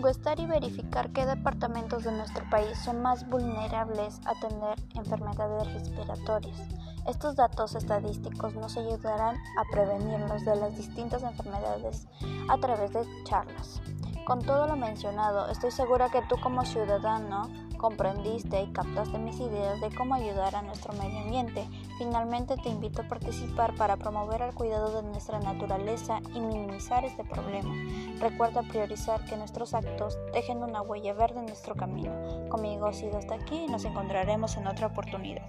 Encuestar y verificar qué departamentos de nuestro país son más vulnerables a tener enfermedades respiratorias. Estos datos estadísticos nos ayudarán a prevenirnos de las distintas enfermedades a través de charlas. Con todo lo mencionado, estoy segura que tú como ciudadano comprendiste y captaste mis ideas de cómo ayudar a nuestro medio ambiente. Finalmente te invito a participar para promover el cuidado de nuestra naturaleza y minimizar este problema. Recuerda priorizar que nuestros actos dejen una huella verde en nuestro camino. Conmigo ha sido hasta aquí y nos encontraremos en otra oportunidad.